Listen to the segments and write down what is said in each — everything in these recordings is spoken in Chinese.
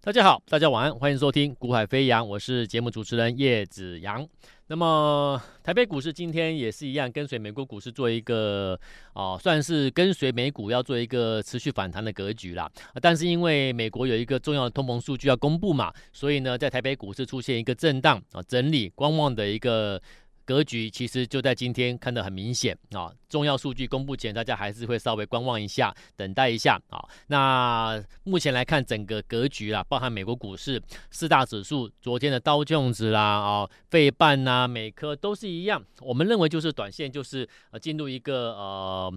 大家好，大家晚安，欢迎收听《股海飞扬》，我是节目主持人叶子阳。那么台北股市今天也是一样，跟随美国股市做一个啊、算是跟随美股要做一个持续反弹的格局啦。但是因为美国有一个重要的通膨数据要公布嘛，所以呢，在台北股市出现一个震荡啊、整理、观望的一个。格局其实就在今天看得很明显啊，重要数据公布前，大家还是会稍微观望一下，等待一下啊。那目前来看，整个格局啦，包含美国股市四大指数，昨天的道琼斯啦啊、费半呐、美科都是一样。我们认为就是短线就是呃进入一个呃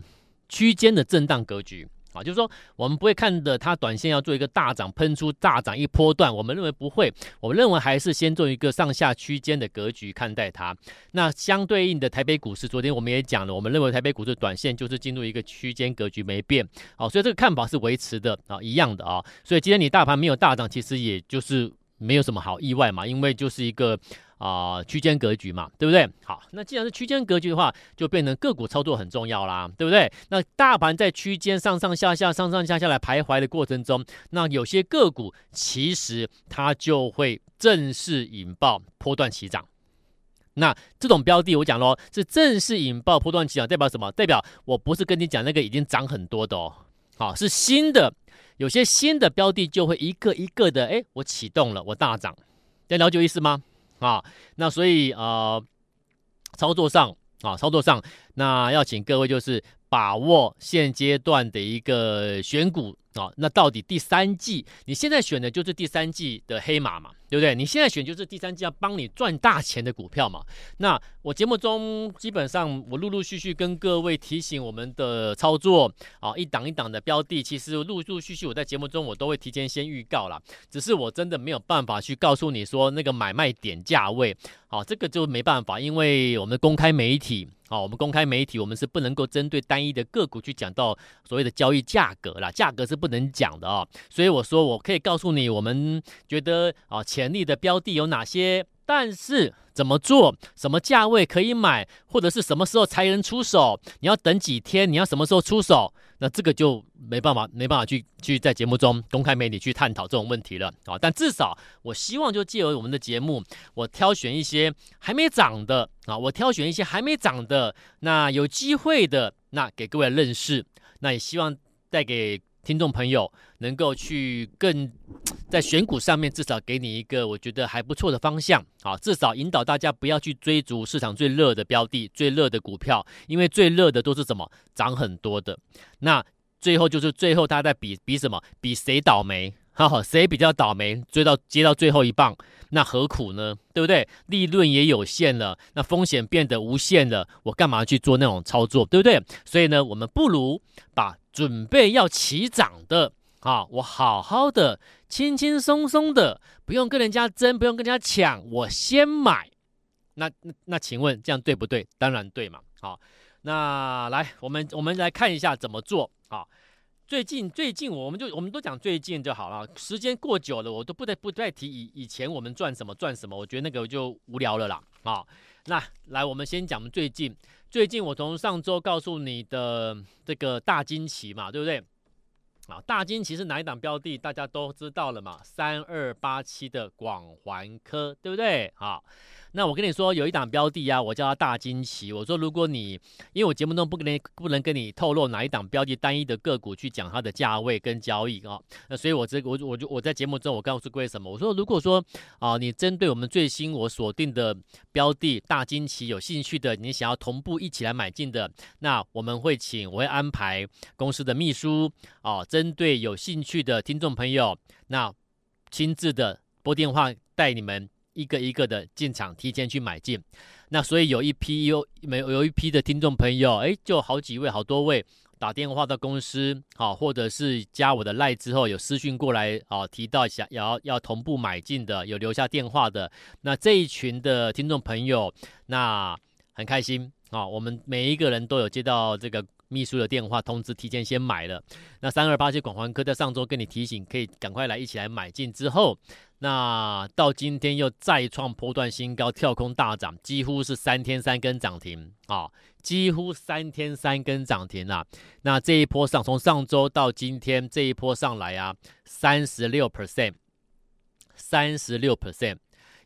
区间的震荡格局。啊，就是说，我们不会看的，它短线要做一个大涨，喷出大涨一波段，我们认为不会，我们认为还是先做一个上下区间的格局看待它。那相对应的台北股市，昨天我们也讲了，我们认为台北股市短线就是进入一个区间格局没变，好，所以这个看法是维持的啊，一样的啊，所以今天你大盘没有大涨，其实也就是没有什么好意外嘛，因为就是一个。啊、区间格局嘛，对不对？好，那既然是区间格局的话，就变成个股操作很重要啦，对不对？那大盘在区间上上下下、上上下下来徘徊的过程中，那有些个股其实它就会正式引爆波段起涨。那这种标的，我讲喽，是正式引爆波段起涨，代表什么？代表我不是跟你讲那个已经涨很多的哦，好，是新的，有些新的标的就会一个一个的，哎，我启动了，我大涨，这样了解意思吗？啊，那所以呃，操作上啊，操作上，那要请各位就是把握现阶段的一个选股。啊、哦，那到底第三季你现在选的就是第三季的黑马嘛，对不对？你现在选就是第三季要帮你赚大钱的股票嘛。那我节目中基本上我陆陆续续跟各位提醒我们的操作啊，一档一档的标的，其实陆陆续续我在节目中我都会提前先预告啦。只是我真的没有办法去告诉你说那个买卖点价位，好，这个就没办法，因为我们公开媒体。好，我们公开媒体，我们是不能够针对单一的个股去讲到所谓的交易价格啦，价格是不能讲的啊。所以我说，我可以告诉你，我们觉得啊，潜力的标的有哪些。但是怎么做？什么价位可以买，或者是什么时候才能出手？你要等几天？你要什么时候出手？那这个就没办法，没办法去去在节目中公开媒体去探讨这种问题了啊！但至少我希望就借由我们的节目，我挑选一些还没涨的啊，我挑选一些还没涨的，那有机会的，那给各位认识。那也希望带给。听众朋友能够去更在选股上面，至少给你一个我觉得还不错的方向啊，至少引导大家不要去追逐市场最热的标的、最热的股票，因为最热的都是什么涨很多的。那最后就是最后大家在比比什么？比谁倒霉？哈哈，谁比较倒霉？追到接到最后一棒，那何苦呢？对不对？利润也有限了，那风险变得无限了，我干嘛去做那种操作？对不对？所以呢，我们不如把。准备要起涨的啊，我好好的、轻轻松松的，不用跟人家争，不用跟人家抢，我先买。那那那，请问这样对不对？当然对嘛。好，那来，我们我们来看一下怎么做。好，最近最近，我们就我们都讲最近就好了。时间过久了，我都不得不再提以以前我们赚什么赚什么，我觉得那个就无聊了啦。好，那来，我们先讲最近。最近我从上周告诉你的这个大惊奇嘛，对不对？啊，大惊奇是哪一档标的？大家都知道了嘛，三二八七的广环科，对不对？好。那我跟你说，有一档标的啊，我叫它大惊奇。我说，如果你因为我节目中不跟不能跟你透露哪一档标的单一的个股去讲它的价位跟交易啊，那所以我这我我就我在节目中我告诉各位什么？我说，如果说啊，你针对我们最新我锁定的标的大惊奇有兴趣的，你想要同步一起来买进的，那我们会请我会安排公司的秘书啊，针对有兴趣的听众朋友，那亲自的拨电话带你们。一个一个的进场，提前去买进，那所以有一批有没有有一批的听众朋友，哎，就好几位、好多位打电话到公司，好，或者是加我的赖之后有私讯过来，啊，提到想要要同步买进的，有留下电话的，那这一群的听众朋友，那很开心啊，我们每一个人都有接到这个。秘书的电话通知，提前先买了。那三二八七广环科在上周跟你提醒，可以赶快来一起来买进。之后，那到今天又再创波段新高，跳空大涨，几乎是三天三根涨停啊、哦！几乎三天三根涨停啊！那这一波上，从上周到今天这一波上来啊，三十六 percent 三十六 percent。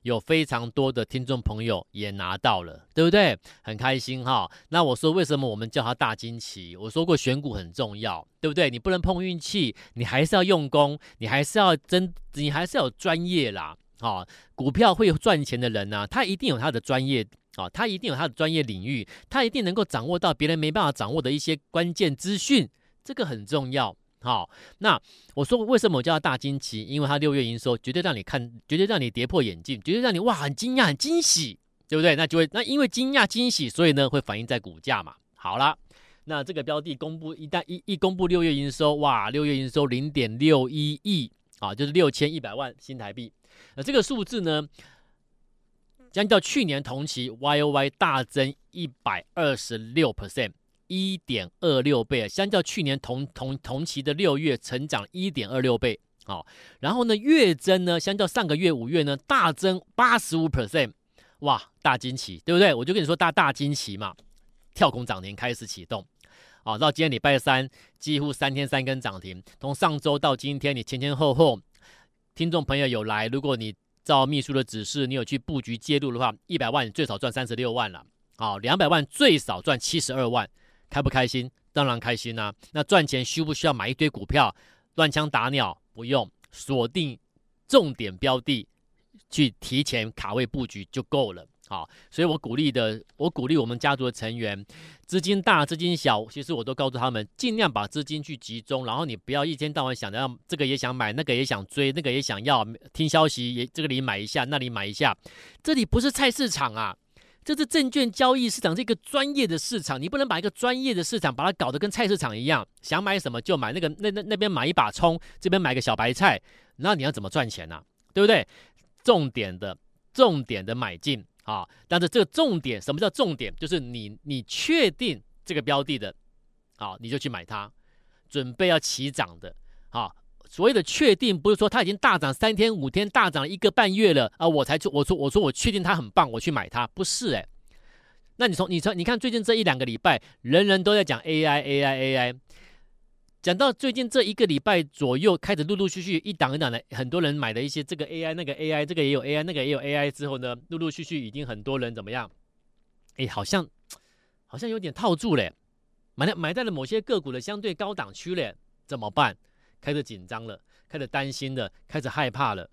有非常多的听众朋友也拿到了，对不对？很开心哈。那我说为什么我们叫它大惊奇？我说过选股很重要，对不对？你不能碰运气，你还是要用功，你还是要真，你还是要有专业啦。啊，股票会赚钱的人呢、他一定有他的专业啊，他一定有他的专业领域，他一定能够掌握到别人没办法掌握的一些关键资讯，这个很重要。好，那我说为什么我叫它大惊奇？因为它六月营收绝对让你看，绝对让你跌破眼镜，绝对让你哇很惊讶、很惊喜，对不对？那就会那因为惊讶、惊喜，所以呢会反映在股价嘛。好了，那这个标的公布一旦一一公布六月营收，哇，六月营收零点六一亿啊，就是六千一百万新台币。那这个数字呢，相较去年同期 Y O Y 大增一百二十六 percent。一点二六倍，相较去年同同同期的六月，成长一点二六倍。好，然后呢，月增呢，相较上个月五月呢，大增八十五 percent，哇，大惊奇，对不对？我就跟你说大大惊奇嘛，跳空涨停开始启动，哦，到今天礼拜三，几乎三天三根涨停，从上周到今天，你前前后后，听众朋友有来，如果你照秘书的指示，你有去布局介入的话，一百万你最少赚三十六万了，好，两百万最少赚七十二万。开不开心？当然开心啦、那赚钱需不需要买一堆股票乱枪打鸟？不用，锁定重点标的，去提前卡位布局就够了。好，所以我鼓励的，我鼓励我们家族的成员，资金大资金小，其实我都告诉他们，尽量把资金去集中，然后你不要一天到晚想着要这个也想买，那个也想追，那个也想要，听消息也这个里买一下，那里买一下，这里不是菜市场啊。这是证券交易市场，这个专业的市场，你不能把一个专业的市场把它搞得跟菜市场一样，想买什么就买，那个那那那边买一把葱，这边买个小白菜，那你要怎么赚钱呢、对不对？重点的重点的买进啊！但是这个重点，什么叫重点？就是你你确定这个标的的，好，你就去买它，准备要起涨的，好。所谓的确定，不是说它已经大涨三天五天，大涨一个半月了啊，我才去我说我说我确定它很棒，我去买它，不是诶。那你从你从你看最近这一两个礼拜，人人都在讲 AI AI AI，讲到最近这一个礼拜左右，开始陆陆续续一档一档的，很多人买的一些这个 AI 那个 AI，这个也有 AI 那个也有 AI 之后呢，陆陆续续已经很多人怎么样？哎，好像好像有点套住嘞，买在买在了某些个股的相对高档区嘞，怎么办？开始紧张了，开始担心了，开始害怕了。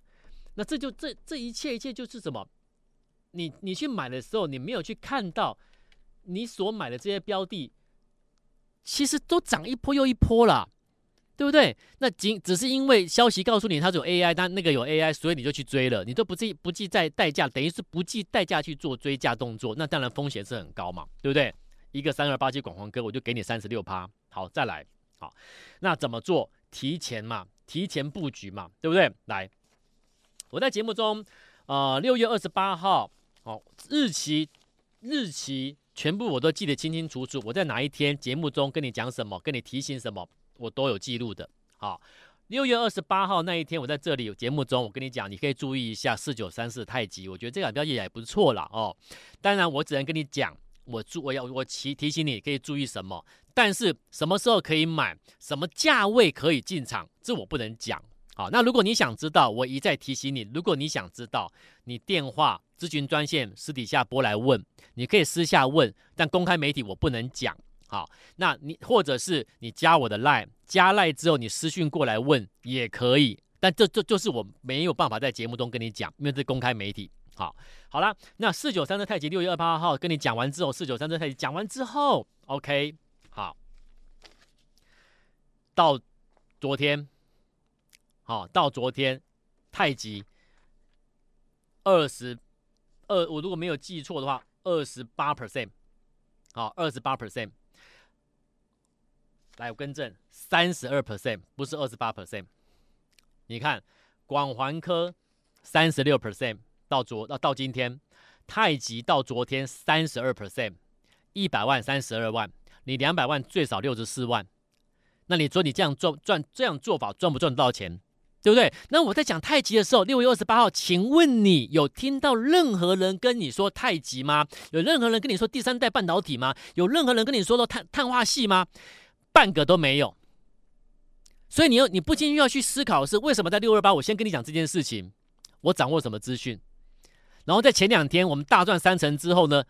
那这就这这一切一切就是什么？你你去买的时候，你没有去看到你所买的这些标的，其实都涨一波又一波了，对不对？那仅只是因为消息告诉你它有 AI，但那个有 AI，所以你就去追了，你都不计不计在代价，等于是不计代价去做追价动作，那当然风险是很高嘛，对不对？一个三二八七广环科，我就给你三十六趴，好，再来，好，那怎么做？提前嘛，提前布局嘛，对不对？来，我在节目中，呃，六月二十八号，哦，日期日期全部我都记得清清楚楚。我在哪一天节目中跟你讲什么，跟你提醒什么，我都有记录的。好，六月二十八号那一天，我在这里有节目中，我跟你讲，你可以注意一下四九三四太极，我觉得这个标记也不错了哦。当然，我只能跟你讲。我注我要我提提醒你可以注意什么，但是什么时候可以买，什么价位可以进场，这我不能讲。好，那如果你想知道，我一再提醒你，如果你想知道，你电话咨询专线私底下拨来问，你可以私下问，但公开媒体我不能讲。好，那你或者是你加我的 line，加 line 之后你私讯过来问也可以，但这这就是我没有办法在节目中跟你讲，因为这公开媒体。好，好了，那四九三的太极六月二八号跟你讲完之后，四九三的太极讲完之后，OK，好，到昨天，好，到昨天太极二十二，我如果没有记错的话，二十八 percent，好，二十八 percent，来我更正，三十二 percent，不是二十八 percent，你看广环科三十六 percent。到昨到到今天，太极到昨天三十二 percent，一百万三十二万，你两百万最少六十四万，那你说你这样做赚这样做法赚不赚得到钱，对不对？那我在讲太极的时候，六月二十八号，请问你有听到任何人跟你说太极吗？有任何人跟你说第三代半导体吗？有任何人跟你说到碳碳化系吗？半个都没有。所以你要你不禁要去思考的是为什么在六二八我先跟你讲这件事情。我掌握什么资讯？然后在前两天我们大赚三成之后呢，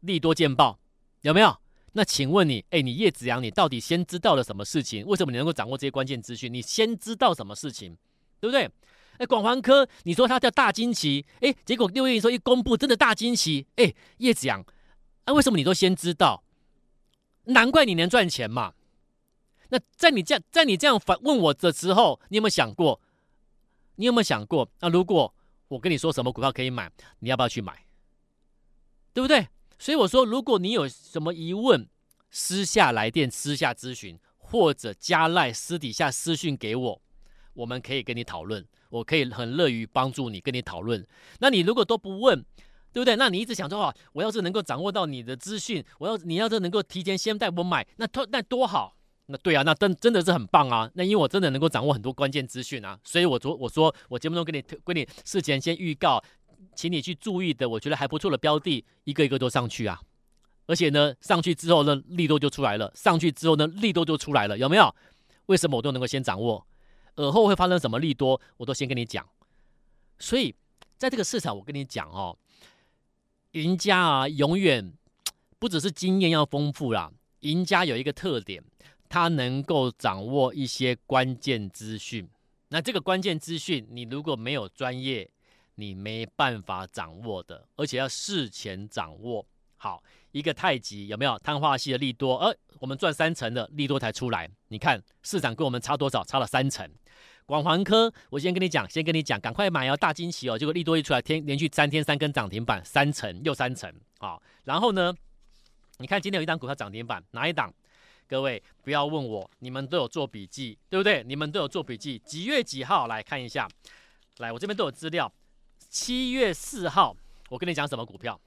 利多见报，有没有？那请问你，哎，你叶子阳，你到底先知道了什么事情？为什么你能够掌握这些关键资讯？你先知道什么事情，对不对？哎，广环科，你说它叫大惊奇，哎，结果六月营收一公布，真的大惊奇，哎，叶子阳，啊，为什么你都先知道？难怪你能赚钱嘛。那在你这样在你这样反问我的时候，你有没有想过？你有没有想过？那如果我跟你说什么股票可以买，你要不要去买？对不对？所以我说，如果你有什么疑问，私下来电、私下咨询，或者加赖私底下私讯给我，我们可以跟你讨论。我可以很乐于帮助你，跟你讨论。那你如果都不问，对不对？那你一直想说啊，我要是能够掌握到你的资讯，我要你要是能够提前先带我买，那多那多好。那对啊，那真真的是很棒啊。那因为我真的能够掌握很多关键资讯啊，所以我昨我说我节目中跟你跟你事前先预告。请你去注意的，我觉得还不错的标的，一个一个都上去啊！而且呢，上去之后呢，利多就出来了；上去之后呢，利多就出来了，有没有？为什么我都能够先掌握？而后会发生什么利多，我都先跟你讲。所以，在这个市场，我跟你讲哦，赢家啊，永远 不只是经验要丰富啦，赢家有一个特点，他能够掌握一些关键资讯。那这个关键资讯，你如果没有专业，你没办法掌握的，而且要事前掌握好一个太极有没有碳化系的利多？呃，我们赚三成的利多才出来，你看市场跟我们差多少？差了三成。广环科，我先跟你讲，先跟你讲，赶快买哦，大惊喜哦！结果利多一出来，天连续三天三根涨停板，三成又三成啊！然后呢，你看今天有一档股票涨停板，哪一档？各位不要问我，你们都有做笔记，对不对？你们都有做笔记，几月几号来看一下？来，我这边都有资料。七月四号，我跟你讲什么股票？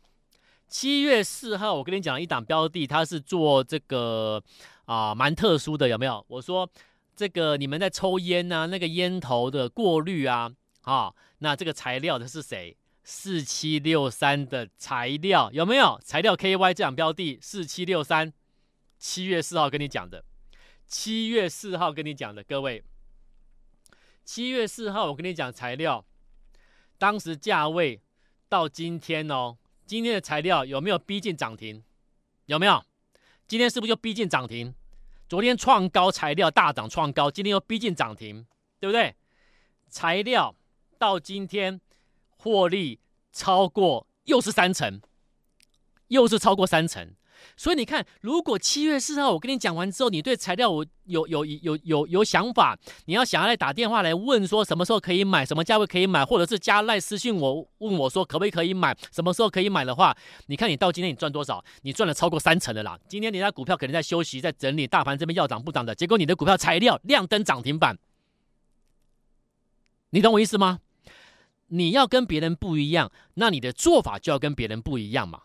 七月四号，我跟你讲一档标的，它是做这个啊，蛮特殊的，有没有？我说这个你们在抽烟啊，那个烟头的过滤啊，啊，那这个材料的是谁？四七六三的材料有没有？材料 KY 这档标的四七六三，七月四号跟你讲的，七月四号跟你讲的，各位，七月四号我跟你讲材料。当时价位到今天哦，今天的材料有没有逼近涨停？有没有？今天是不是就逼近涨停？昨天创高，材料大涨创高，今天又逼近涨停，对不对？材料到今天获利超过，又是三成，又是超过三成。所以你看，如果七月四号我跟你讲完之后，你对材料我有有有有有想法，你要想要来打电话来问说什么时候可以买，什么价位可以买，或者是加赖私信我问我说可不可以买，什么时候可以买的话，你看你到今天你赚多少？你赚了超过三成的啦。今天你家股票可能在休息，在整理，大盘这边要涨不涨的，结果你的股票材料亮灯涨停板，你懂我意思吗？你要跟别人不一样，那你的做法就要跟别人不一样嘛。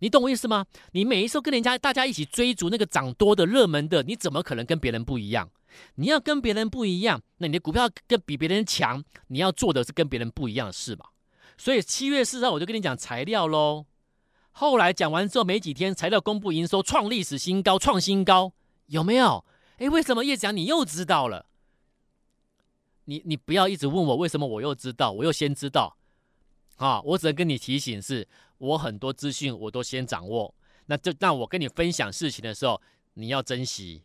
你懂我意思吗？你每一次跟人家大家一起追逐那个涨多的热门的，你怎么可能跟别人不一样？你要跟别人不一样，那你的股票跟比别人强，你要做的是跟别人不一样的事嘛。所以七月四号我就跟你讲材料喽。后来讲完之后没几天，材料公布营收创历史新高，创新高，有没有？诶，为什么叶子你又知道了？你你不要一直问我为什么我又知道，我又先知道。啊，我只能跟你提醒是，我很多资讯我都先掌握。那这那我跟你分享事情的时候，你要珍惜，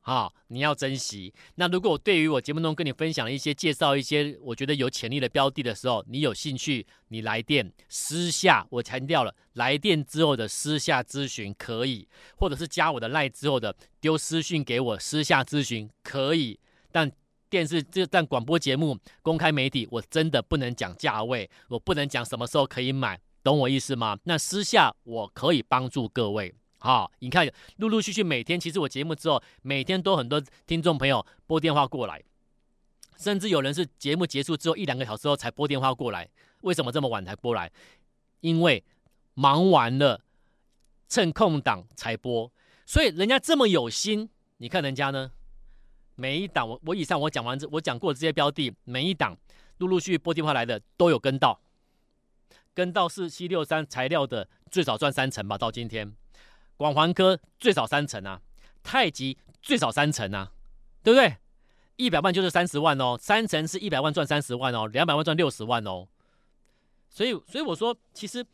啊，你要珍惜。那如果我对于我节目中跟你分享了一些介绍一些我觉得有潜力的标的的时候，你有兴趣，你来电私下，我强调了，来电之后的私下咨询可以，或者是加我的赖之后的丢私讯给我私下咨询可以，但。电视这但广播节目、公开媒体，我真的不能讲价位，我不能讲什么时候可以买，懂我意思吗？那私下我可以帮助各位。好，你看，陆陆续续每天，其实我节目之后，每天都很多听众朋友拨电话过来，甚至有人是节目结束之后一两个小时后才拨电话过来。为什么这么晚才拨来？因为忙完了，趁空档才拨。所以人家这么有心，你看人家呢？每一档我我以上我讲完这我讲过这些标的，每一档陆陆续续拨电话来的都有跟到，跟到四七六三材料的最少赚三成吧，到今天，广环科最少三成啊，太极最少三成啊，对不对？一百万就是三十万哦，三成是一百万赚三十万哦，两百万赚六十万哦，所以所以我说，其实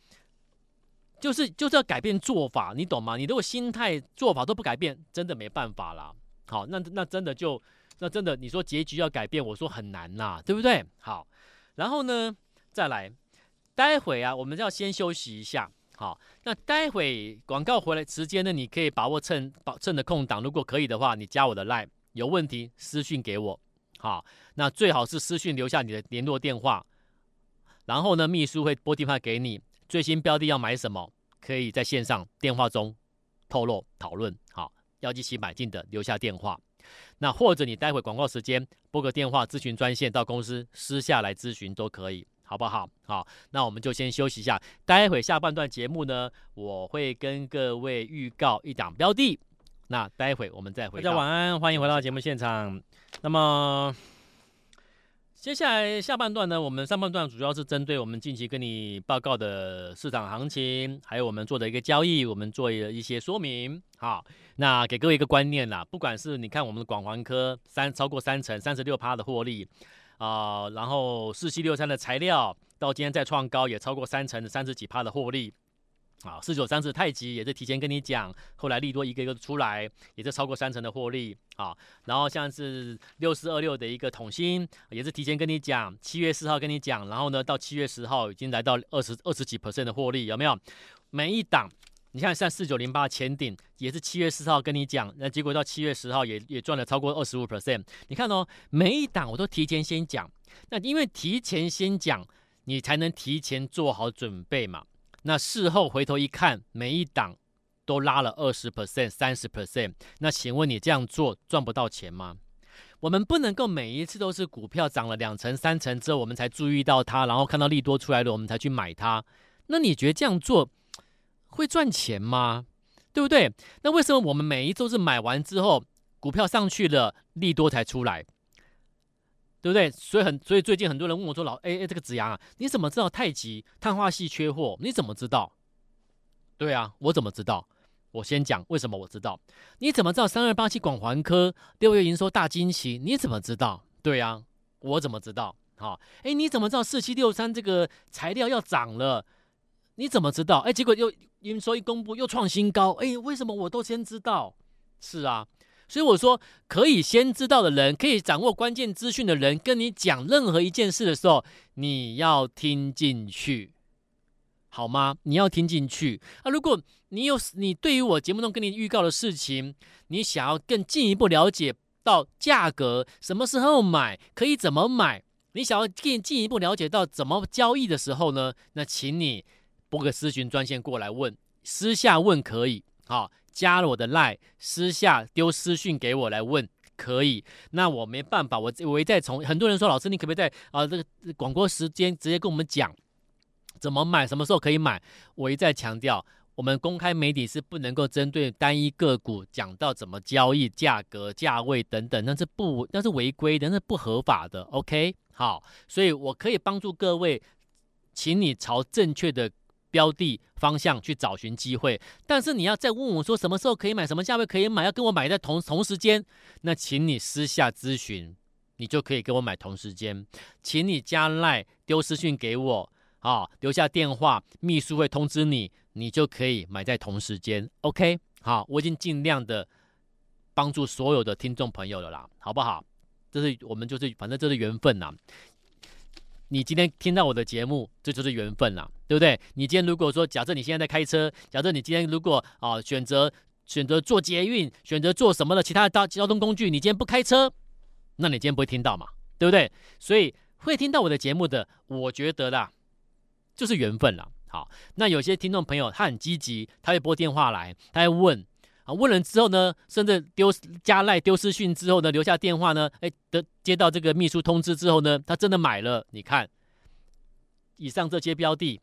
就是就是要改变做法，你懂吗？你如果心态做法都不改变，真的没办法啦。好，那那真的就那真的，你说结局要改变，我说很难呐，对不对？好，然后呢，再来，待会啊，我们要先休息一下。好，那待会广告回来时间呢，你可以把握趁把趁的空档，如果可以的话，你加我的 line，有问题私讯给我。好，那最好是私讯留下你的联络电话，然后呢，秘书会拨电话给你，最新标的要买什么，可以在线上电话中透露讨论。好，要一起买进的留下电话，那或者你待会广告时间拨个电话咨询专线到公司私下来咨询都可以。好不好？好，那我们就先休息一下。待会下半段节目呢，我会跟各位预告一档标的。那待会我们再回。大家晚安，欢迎回到节目现场。那么接下来下半段呢，我们上半段主要是针对我们近期跟你报告的市场行情，还有我们做的一个交易，我们做一些说明。好，那给各位一个观念啦，不管是你看我们的广环科三超过三成三十六趴的获利。啊、然后四七六三的材料到今天再创高，也超过三成的三十几趴的获利。啊，四九三四太极也是提前跟你讲，后来利多一个一个出来，也是超过三成的获利。啊，然后像是六四二六的一个统芯，也是提前跟你讲，七月四号跟你讲，然后呢到七月十号已经来到二十二十几 percent 的获利，有没有？每一档。你看，像四九零八前顶也是七月四号跟你讲，那结果到七月十号也也赚了超过二十五 percent。你看哦，每一档我都提前先讲，那因为提前先讲，你才能提前做好准备嘛。那事后回头一看，每一档都拉了二十 percent、三十 percent。那请问你这样做赚不到钱吗？我们不能够每一次都是股票涨了两成、三成之后，我们才注意到它，然后看到利多出来了，我们才去买它。那你觉得这样做？会赚钱吗？对不对？那为什么我们每一周是买完之后，股票上去了，利多才出来，对不对？所以很，所以最近很多人问我说：“老，哎哎，这个子阳啊，你怎么知道太极碳化系缺货？你怎么知道？”对啊，我怎么知道？我先讲为什么我知道。你怎么知道三二八七广环科六月营收大惊奇？你怎么知道？对啊，我怎么知道？好，哎，你怎么知道四七六三这个材料要涨了？你怎么知道？哎，结果又营收一公布又创新高，哎，为什么我都先知道？是啊，所以我说可以先知道的人，可以掌握关键资讯的人，跟你讲任何一件事的时候，你要听进去，好吗？你要听进去啊！如果你有你对于我节目中跟你预告的事情，你想要更进一步了解到价格，什么时候买，可以怎么买，你想要更进一步了解到怎么交易的时候呢？那请你。拨个咨询专线过来问，私下问可以，好，加了我的 line，私下丢私讯给我来问可以。那我没办法，我我一再从很多人说，老师你可不可以在啊这个广播时间直接跟我们讲怎么买，什么时候可以买？我一再强调，我们公开媒体是不能够针对单一个股讲到怎么交易、价格、价位等等，那是不那是违规的，那是不合法的。OK，好，所以我可以帮助各位，请你朝正确的。标的方向去找寻机会，但是你要再问我说什么时候可以买，什么价位可以买，要跟我买在同同时间，那请你私下咨询，你就可以跟我买同时间，请你加赖丢私讯给我，啊，留下电话，秘书会通知你，你就可以买在同时间。OK，好，我已经尽量的帮助所有的听众朋友了啦，好不好？这是我们就是反正这是缘分呐。你今天听到我的节目，这就是缘分了，对不对？你今天如果说，假设你现在在开车，假设你今天如果啊选择选择坐捷运，选择坐什么的其他的交交通工具，你今天不开车，那你今天不会听到嘛，对不对？所以会听到我的节目的，我觉得啦，就是缘分了。好，那有些听众朋友他很积极，他会拨电话来，他会问。啊，问了之后呢，甚至丢加赖丢私讯之后呢，留下电话呢，哎，得接到这个秘书通知之后呢，他真的买了。你看，以上这些标的，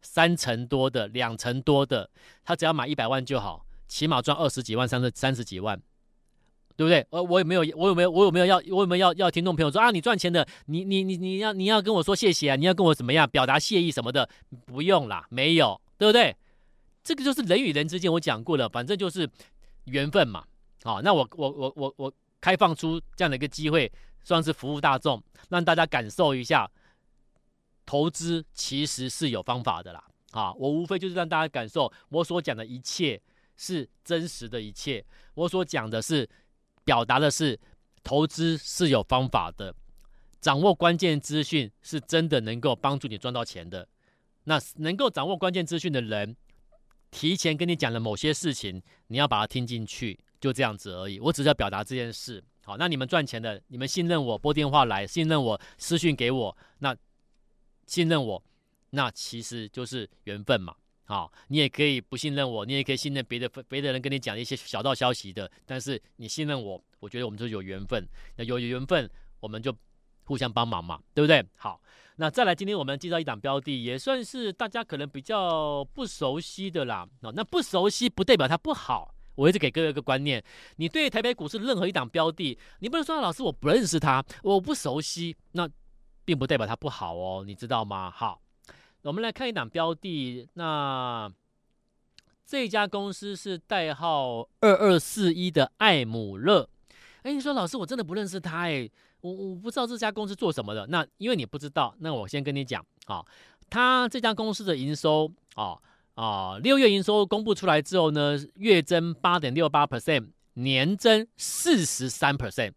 三成多的，两成多的，他只要买一百万就好，起码赚二十几万、三十三十几万，对不对？呃，我有没有，我有没有，我有没有要，我有没有要要听众朋友说啊，你赚钱的，你你你你要你要跟我说谢谢啊，你要跟我怎么样表达谢意什么的，不用啦，没有，对不对？这个就是人与人之间，我讲过了，反正就是缘分嘛。好，那我我我我我开放出这样的一个机会，算是服务大众，让大家感受一下投资其实是有方法的啦。啊，我无非就是让大家感受我所讲的一切是真实的一切，我所讲的是表达的是投资是有方法的，掌握关键资讯是真的能够帮助你赚到钱的。那能够掌握关键资讯的人，提前跟你讲了某些事情，你要把它听进去，就这样子而已。我只是要表达这件事。好，那你们赚钱的，你们信任我，拨电话来，信任我，私讯给我，那信任我，那其实就是缘分嘛。好，你也可以不信任我，你也可以信任别的别的人跟你讲一些小道消息的，但是你信任我，我觉得我们就有缘分。那有缘分，我们就互相帮忙嘛，对不对？好，那再来，今天我们介绍一档标的，也算是大家可能比较不熟悉的啦。那不熟悉不代表它不好。我一直给各位一个观念：你对台北股市任何一档标的，你不能说老师我不认识它，我不熟悉，那并不代表它不好哦，你知道吗？好，我们来看一档标的，那这家公司是代号二二四一的艾姆勒。哎，你说老师我真的不认识它，哎，我我不知道这家公司做什么的。那因为你不知道，那我先跟你讲啊，他这家公司的营收啊。啊，六月营收公布出来之后呢，月增八点六八 percent，年增四十三 percent。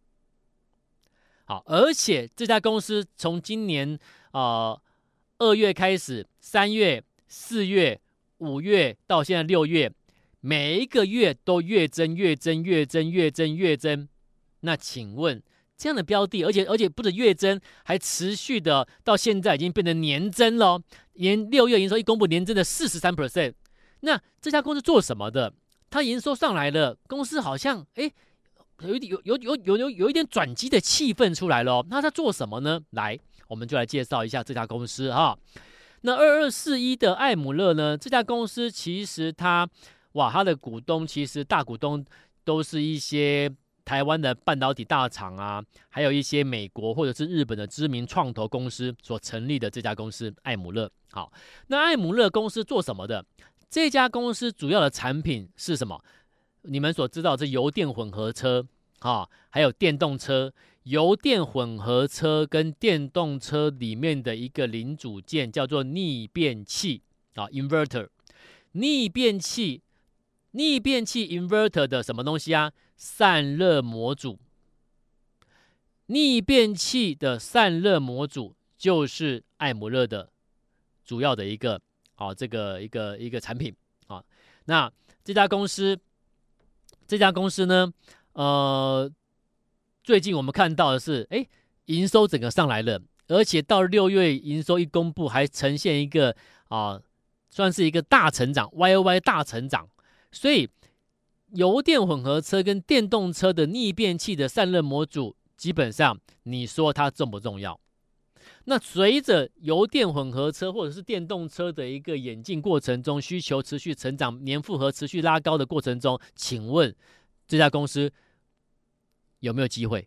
好，而且这家公司从今年啊二月开始，三月、四月、五月到现在六月，每一个月都月增、月增、月增、月增、月增。那请问？这样的标的，而且而且不止月增，还持续的到现在已经变成年增了。年六月营收一公布，年增的四十三 percent。那这家公司做什么的？它营收上来了，公司好像哎，有一点有有有有有有一点转机的气氛出来了。那它做什么呢？来，我们就来介绍一下这家公司哈。那二二四一的艾姆勒呢？这家公司其实它哇，它的股东其实大股东都是一些。台湾的半导体大厂啊，还有一些美国或者是日本的知名创投公司所成立的这家公司艾姆勒。好，那艾姆勒公司做什么的？这家公司主要的产品是什么？你们所知道这油电混合车啊，还有电动车。油电混合车跟电动车里面的一个零组件叫做逆变器啊，inverter。逆变器，逆变器 inverter 的什么东西啊？散热模组，逆变器的散热模组就是艾姆勒的主要的一个啊，这个一个一个产品啊。那这家公司，这家公司呢，呃，最近我们看到的是，哎，营收整个上来了，而且到六月营收一公布，还呈现一个啊，算是一个大成长，Y O Y 大成长，所以。油电混合车跟电动车的逆变器的散热模组，基本上你说它重不重要？那随着油电混合车或者是电动车的一个演进过程中，需求持续成长，年复合持续拉高的过程中，请问这家公司有没有机会？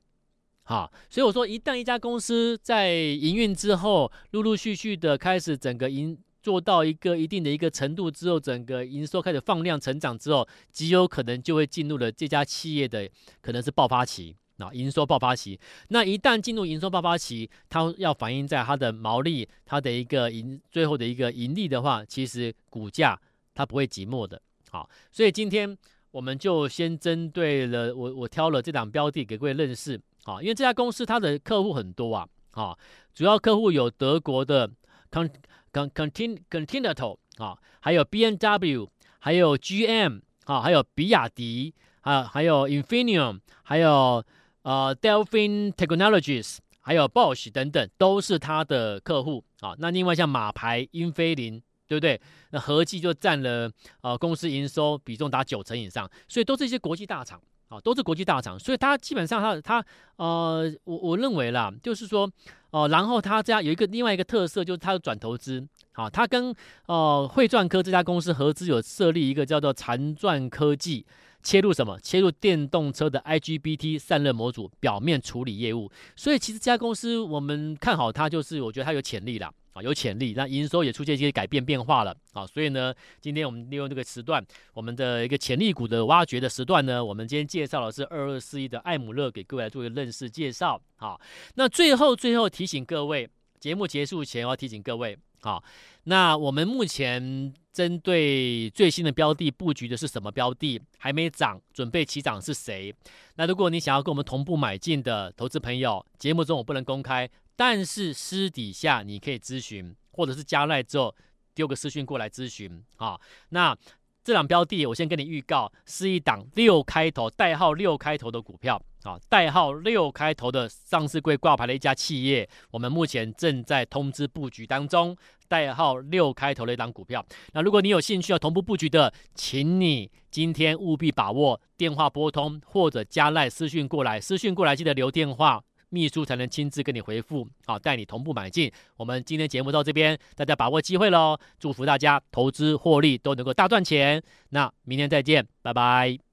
好，所以我说，一旦一家公司在营运之后，陆陆续续的开始整个营。做到一个一定的一个程度之后，整个营收开始放量成长之后，极有可能就会进入了这家企业的可能是爆发期啊，营收爆发期。那一旦进入营收爆发期，它要反映在它的毛利、它的一个盈最后的一个盈利的话，其实股价它不会寂寞的。好，所以今天我们就先针对了我我挑了这档标的给各位认识啊，因为这家公司它的客户很多啊，啊，主要客户有德国的康。Continental 啊，还有 B&W，还有 GM 啊，还有比亚迪啊，还有 Infineon，还有呃 Delphin Technologies，还有 Bosch 等等，都是他的客户啊。那另外像马牌、英飞凌，对不对？那合计就占了呃公司营收比重达九成以上，所以都是一些国际大厂。啊，都是国际大厂，所以它基本上它它呃，我我认为啦，就是说哦、然后他家有一个另外一个特色，就是他的转投资，好，他跟哦汇钻科这家公司合资有设立一个叫做残钻科技，切入什么？切入电动车的 IGBT 散热模组表面处理业务，所以其实这家公司我们看好它，就是我觉得它有潜力啦。啊，有潜力，那营收也出现一些改变变化了啊，所以呢，今天我们利用这个时段，我们的一个潜力股的挖掘的时段呢，我们今天介绍的是二二四一的艾姆勒，给各位来做一个认识介绍。好，那最后最后提醒各位，节目结束前，要提醒各位，好，那我们目前针对最新的标的布局的是什么标的？还没涨，准备起涨是谁？那如果你想要跟我们同步买进的投资朋友，节目中我不能公开，但是私底下你可以咨询，或者是加赖之后丢个私讯过来咨询，好，那。这档标的，我先跟你预告，是一档六开头，代号六开头的股票啊，代号六开头的上市柜挂牌的一家企业，我们目前正在通知布局当中，代号六开头的一档股票。那如果你有兴趣要同步布局的，请你今天务必把握电话拨通或者加赖私讯过来，私讯过来记得留电话。秘书才能亲自跟你回复，好，带你同步买进。我们今天节目到这边，大家把握机会喽！祝福大家投资获利都能够大赚钱。那明天再见，拜拜。